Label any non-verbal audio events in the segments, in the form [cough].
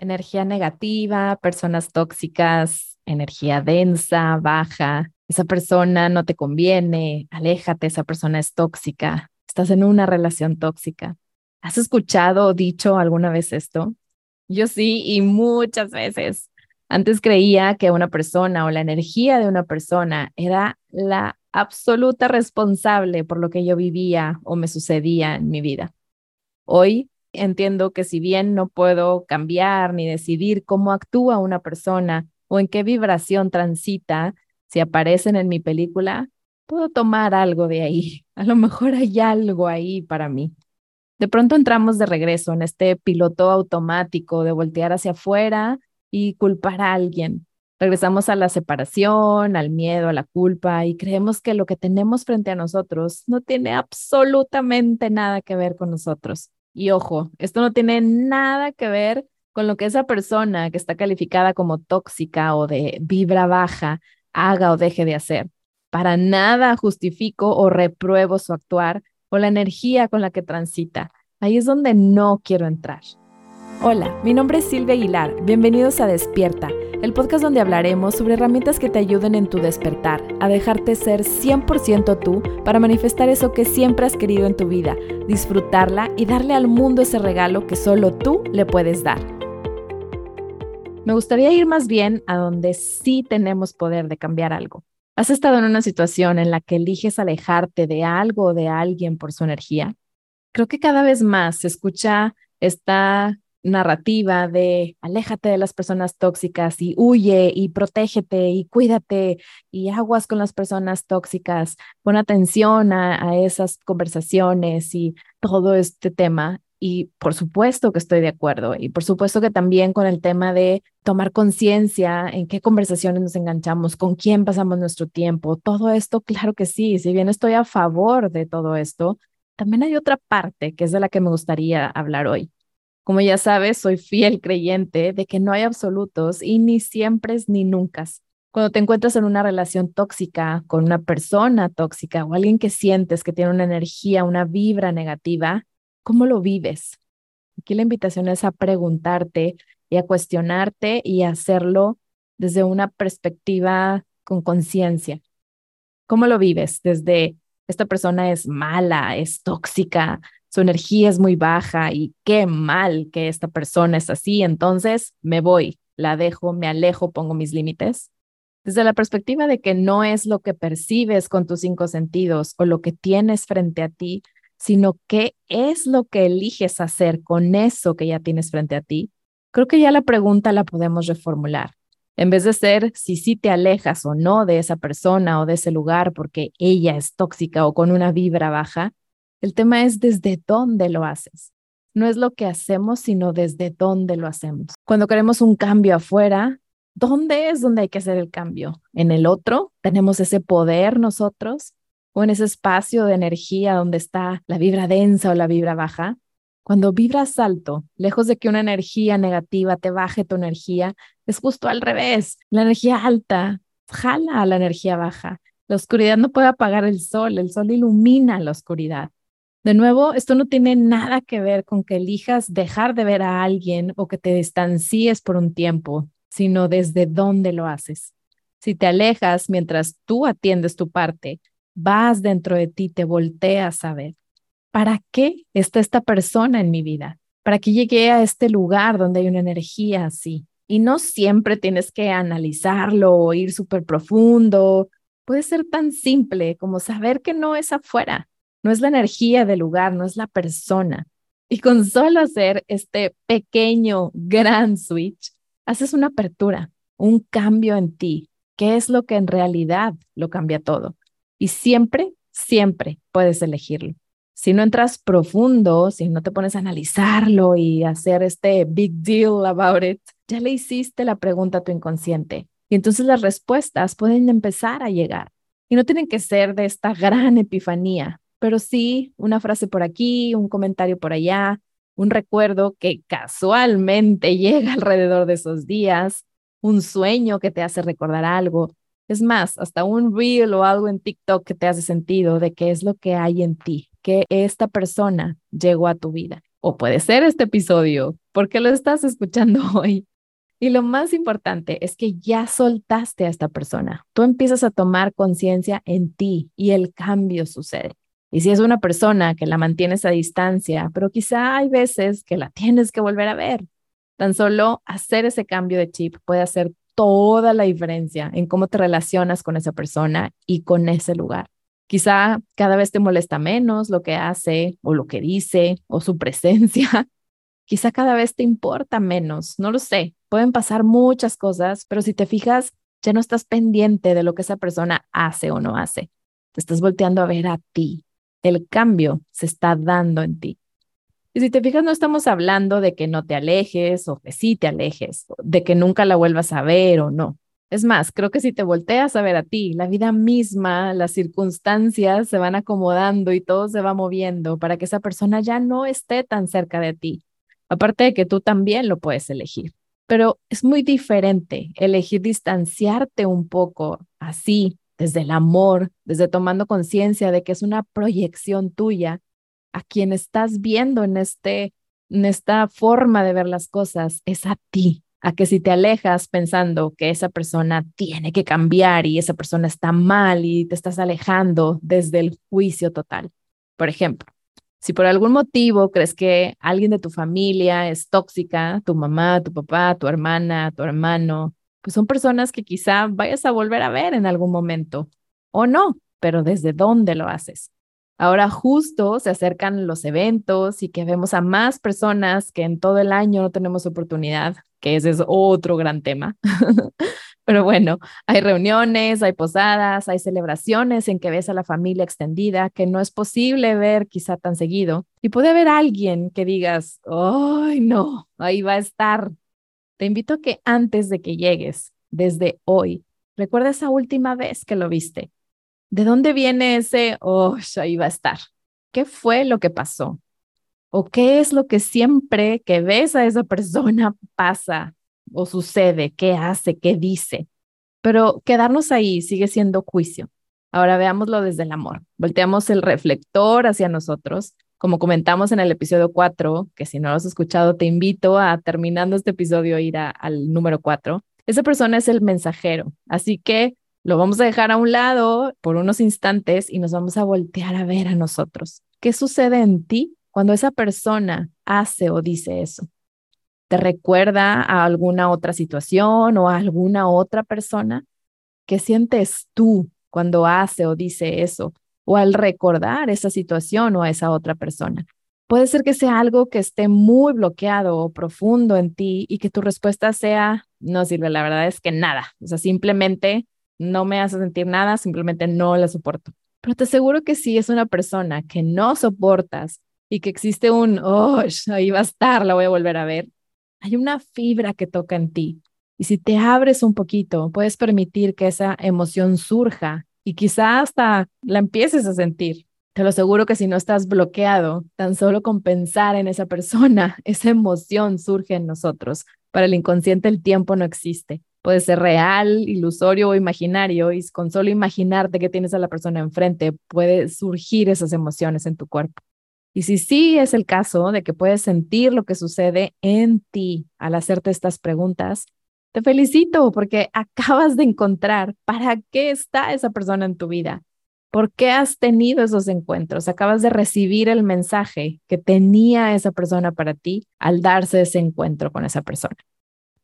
energía negativa, personas tóxicas, energía densa, baja. Esa persona no te conviene, aléjate, esa persona es tóxica, estás en una relación tóxica. ¿Has escuchado o dicho alguna vez esto? Yo sí, y muchas veces. Antes creía que una persona o la energía de una persona era la absoluta responsable por lo que yo vivía o me sucedía en mi vida. Hoy entiendo que si bien no puedo cambiar ni decidir cómo actúa una persona o en qué vibración transita, si aparecen en mi película, puedo tomar algo de ahí. [laughs] A lo mejor hay algo ahí para mí. De pronto entramos de regreso en este piloto automático de voltear hacia afuera y culpar a alguien. Regresamos a la separación, al miedo, a la culpa y creemos que lo que tenemos frente a nosotros no tiene absolutamente nada que ver con nosotros. Y ojo, esto no tiene nada que ver con lo que esa persona que está calificada como tóxica o de vibra baja haga o deje de hacer. Para nada justifico o repruebo su actuar o la energía con la que transita. Ahí es donde no quiero entrar. Hola, mi nombre es Silvia Aguilar. Bienvenidos a Despierta, el podcast donde hablaremos sobre herramientas que te ayuden en tu despertar, a dejarte ser 100% tú para manifestar eso que siempre has querido en tu vida, disfrutarla y darle al mundo ese regalo que solo tú le puedes dar. Me gustaría ir más bien a donde sí tenemos poder de cambiar algo. ¿Has estado en una situación en la que eliges alejarte de algo o de alguien por su energía? Creo que cada vez más se escucha esta narrativa de aléjate de las personas tóxicas y huye y protégete y cuídate y aguas con las personas tóxicas, pon atención a, esas conversaciones y todo este tema. Y por supuesto que estoy de acuerdo. Y por supuesto que también con el tema de tomar conciencia en qué conversaciones nos enganchamos, con quién pasamos nuestro tiempo, todo esto, claro que sí, si bien estoy a favor de todo esto, también hay otra parte que es de la que me gustaría hablar hoy como ya sabes, soy fiel creyente de que no hay absolutos y ni siempre ni nunca. Cuando te encuentras en una relación tóxica con una persona tóxica o alguien que sientes que tiene una energía, una vibra negativa, ¿cómo lo vives? Aquí la invitación es a preguntarte y a cuestionarte y a hacerlo desde una perspectiva con conciencia. ¿Cómo lo vives? Desde esta persona es mala, es tóxica, su energía es muy baja y qué mal que esta persona es así, entonces me voy, la dejo, me alejo, pongo mis límites. Desde la perspectiva de que no es lo que percibes con tus cinco sentidos o lo que tienes frente a ti, sino qué es lo que eliges hacer con eso que ya tienes frente a ti, creo que ya la pregunta la podemos reformular. En vez de ser si sí te alejas o no de esa persona o de ese lugar porque ella es tóxica o con una vibra baja, el tema es desde dónde lo haces. No es lo que hacemos, sino desde dónde lo hacemos. Cuando queremos un cambio afuera, ¿dónde es donde hay que hacer el cambio? ¿En el otro? ¿Tenemos ese poder nosotros? ¿O en ese espacio de energía donde está la vibra densa o la vibra baja? Cuando vibras alto, lejos de que una energía negativa te baje tu energía, es justo al revés. La energía alta jala a la energía baja. La oscuridad no puede apagar el sol, el sol ilumina la oscuridad. De nuevo, esto no tiene nada que ver con que elijas dejar de ver a alguien o que te distancies por un tiempo, sino desde dónde lo haces. Si te alejas mientras tú atiendes tu parte, vas dentro de ti, te volteas a ver. ¿Para qué está esta persona en mi vida? ¿Para qué llegué a este lugar donde hay una energía así? Y no siempre tienes que analizarlo o ir súper profundo. Puede ser tan simple como saber que no es afuera, no es la energía del lugar, no es la persona. Y con solo hacer este pequeño, gran switch, haces una apertura, un cambio en ti, que es lo que en realidad lo cambia todo. Y siempre, siempre puedes elegirlo. Si no entras profundo, si no te pones a analizarlo y hacer este big deal about it, ya le hiciste la pregunta a tu inconsciente. Y entonces las respuestas pueden empezar a llegar. Y no tienen que ser de esta gran epifanía, pero sí una frase por aquí, un comentario por allá, un recuerdo que casualmente [laughs] llega alrededor de esos días, un sueño que te hace recordar algo. Es más, hasta un reel o algo en TikTok que te hace sentido de qué es lo que hay en ti, que esta persona llegó a tu vida. O puede ser este episodio, porque lo estás escuchando [laughs] hoy. Y lo más importante es que ya soltaste a esta persona. Tú empiezas a tomar conciencia en ti y el cambio sucede. Y si es una persona que la mantienes a distancia, pero quizá hay veces que la [laughs] tienes que volver a ver, tan solo hacer ese cambio de chip puede hacer toda la diferencia en cómo te relacionas con esa persona y con ese lugar. Quizá cada vez te molesta menos lo que hace o lo que dice o su [laughs] presencia. Quizá cada vez te importa menos, no lo sé. Pueden pasar muchas cosas, pero si te fijas, ya no estás pendiente de lo que esa persona hace o no hace. Te estás volteando a ver a ti. El cambio se está dando en ti. Y si te fijas, no estamos hablando de que no te alejes o que sí te alejes, de que nunca la vuelvas a ver o no. Es más, creo que si te volteas a ver a ti, la vida misma, las circunstancias se van acomodando y todo se va moviendo para que esa persona ya no esté tan cerca de ti. Aparte de que tú también lo puedes elegir. Pero es muy diferente elegir distanciarte un poco así, desde el amor, desde tomando conciencia de que es una proyección tuya, a quien estás viendo en, este, en esta forma de ver las cosas es a ti, a que si te alejas pensando que esa persona tiene que cambiar y esa persona está mal y te estás alejando desde el juicio total. Por ejemplo, si por algún motivo crees que alguien de tu familia es tóxica, tu mamá, tu papá, tu hermana, tu hermano, pues son personas que quizá vayas a volver a ver en algún momento o no, pero desde dónde lo haces. Ahora justo se acercan los eventos y que vemos a más personas que en todo el año no tenemos oportunidad, que ese es otro gran tema. [laughs] Pero bueno, hay reuniones, hay posadas, hay celebraciones en que ves a la familia extendida que no es posible ver quizá tan seguido. Y puede haber alguien que digas, ¡ay, no! Ahí va a estar. Te invito a que antes de que llegues, desde hoy, recuerda esa última vez que lo viste ¿De dónde viene ese, oh, ahí va a estar? ¿Qué fue lo que pasó? ¿O qué es lo que siempre que ves a esa persona pasa o sucede? ¿Qué hace? ¿Qué dice? Pero quedarnos ahí sigue siendo juicio. Ahora veámoslo desde el amor. Volteamos el reflector hacia nosotros. Como comentamos en el episodio 4, que si no lo has escuchado, te invito a, terminando este episodio, ir al número 4. Esa persona es el mensajero. Así que lo vamos a dejar a un lado por unos instantes y nos vamos a voltear a ver a nosotros. ¿Qué sucede en ti cuando esa persona hace o dice eso? ¿Te recuerda a alguna otra situación o a alguna otra persona? ¿Qué sientes tú cuando hace o dice eso? O al recordar esa situación o a esa otra persona. Puede ser que sea algo que esté muy bloqueado o profundo en ti y que tu respuesta sea, no sirve, la verdad es que nada. O sea, simplemente no me hace sentir nada, simplemente no la soporto. Pero te aseguro que si es una persona que no soportas y que existe un, oh, ahí va a estar, la voy a volver a ver, hay una fibra que toca en ti. Y si te abres un poquito, puedes permitir que esa emoción surja y quizá hasta la empieces a sentir. Te lo aseguro que si no estás bloqueado, tan solo con pensar en esa persona, [laughs] esa emoción surge en nosotros. Para el inconsciente el tiempo no existe puede ser real, ilusorio o imaginario, y con solo imaginarte que tienes a la persona enfrente, puede surgir esas emociones en tu cuerpo. Y si sí es el caso de que puedes sentir lo que sucede en ti al hacerte estas preguntas, te felicito porque [laughs] acabas de encontrar para qué está esa persona en tu vida. ¿Por qué has tenido esos encuentros? Acabas de recibir el mensaje que tenía esa persona para ti al darse ese encuentro con esa persona.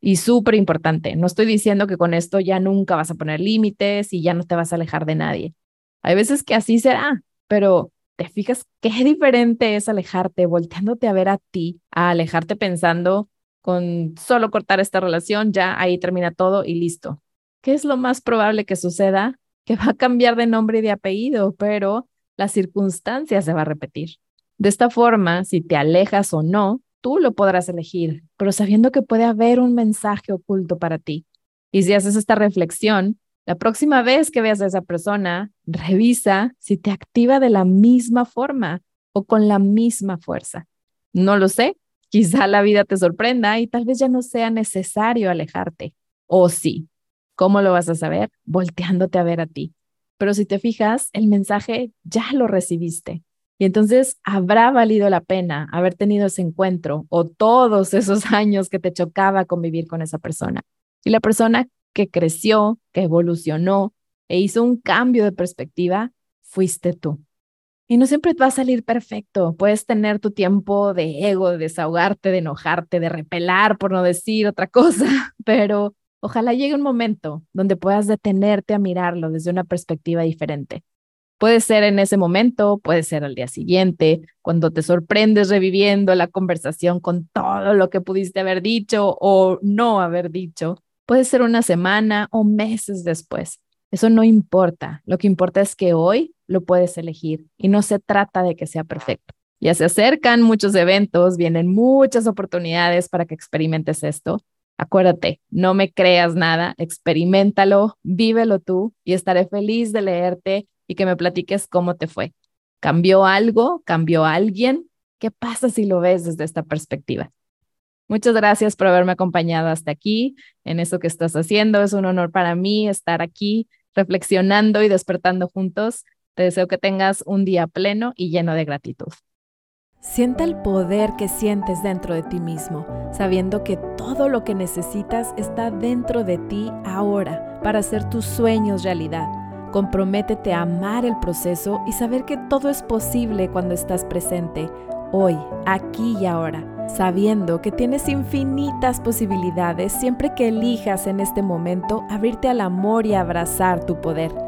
Y súper importante, no estoy diciendo que con esto ya nunca vas a poner límites y ya no te vas a alejar de nadie. Hay veces que así será, pero te fijas qué diferente es alejarte volteándote a ver a ti, a alejarte pensando con solo cortar esta relación, ya ahí termina todo y listo. ¿Qué es lo más probable que suceda? Que va a cambiar de nombre y de apellido, pero la circunstancia se va a repetir. De esta forma, si te alejas o no, tú lo podrás elegir, pero sabiendo que puede haber un mensaje oculto para ti. Y si haces esta reflexión, la próxima vez que veas a esa persona, revisa si te activa de la misma forma o con la misma fuerza. No lo sé, quizá la vida te sorprenda y tal vez ya no sea necesario alejarte. O sí, ¿cómo lo vas a saber? Volteándote a ver a ti. Pero si te fijas, el mensaje ya lo recibiste. Y entonces habrá valido la pena haber tenido ese encuentro o todos esos [laughs] años que te chocaba convivir con esa persona. Y la persona que creció, que evolucionó e hizo un cambio de perspectiva, fuiste tú. Y no siempre va a salir perfecto. Puedes tener tu tiempo de ego, de desahogarte, de enojarte, de repelar, por no decir otra cosa, [laughs] pero ojalá llegue un momento donde puedas detenerte a mirarlo desde una perspectiva diferente. Puede ser en ese momento, puede ser al día siguiente, cuando te sorprendes reviviendo la conversación con todo lo que pudiste haber dicho o no haber dicho. Puede ser una semana o meses después. Eso no importa. Lo que importa es que hoy lo puedes elegir y no se trata de que sea perfecto. Ya se acercan muchos eventos, vienen muchas oportunidades para que experimentes esto. Acuérdate, no me creas nada, experimentalo, vívelo tú y estaré feliz de leerte y que me platiques cómo te fue. ¿Cambió algo? ¿Cambió alguien? ¿Qué pasa si lo ves desde esta perspectiva? Muchas gracias por haberme acompañado hasta aquí en eso que estás haciendo. Es un honor para mí estar aquí reflexionando y despertando juntos. Te deseo que tengas un día pleno y lleno de gratitud. Sienta el poder que sientes dentro de ti mismo, sabiendo que todo lo que necesitas está dentro de ti ahora para hacer tus sueños realidad. Comprométete a amar el proceso y saber que todo es posible cuando estás presente, hoy, aquí y ahora, sabiendo que tienes infinitas posibilidades siempre que elijas en este momento abrirte al amor y abrazar tu poder.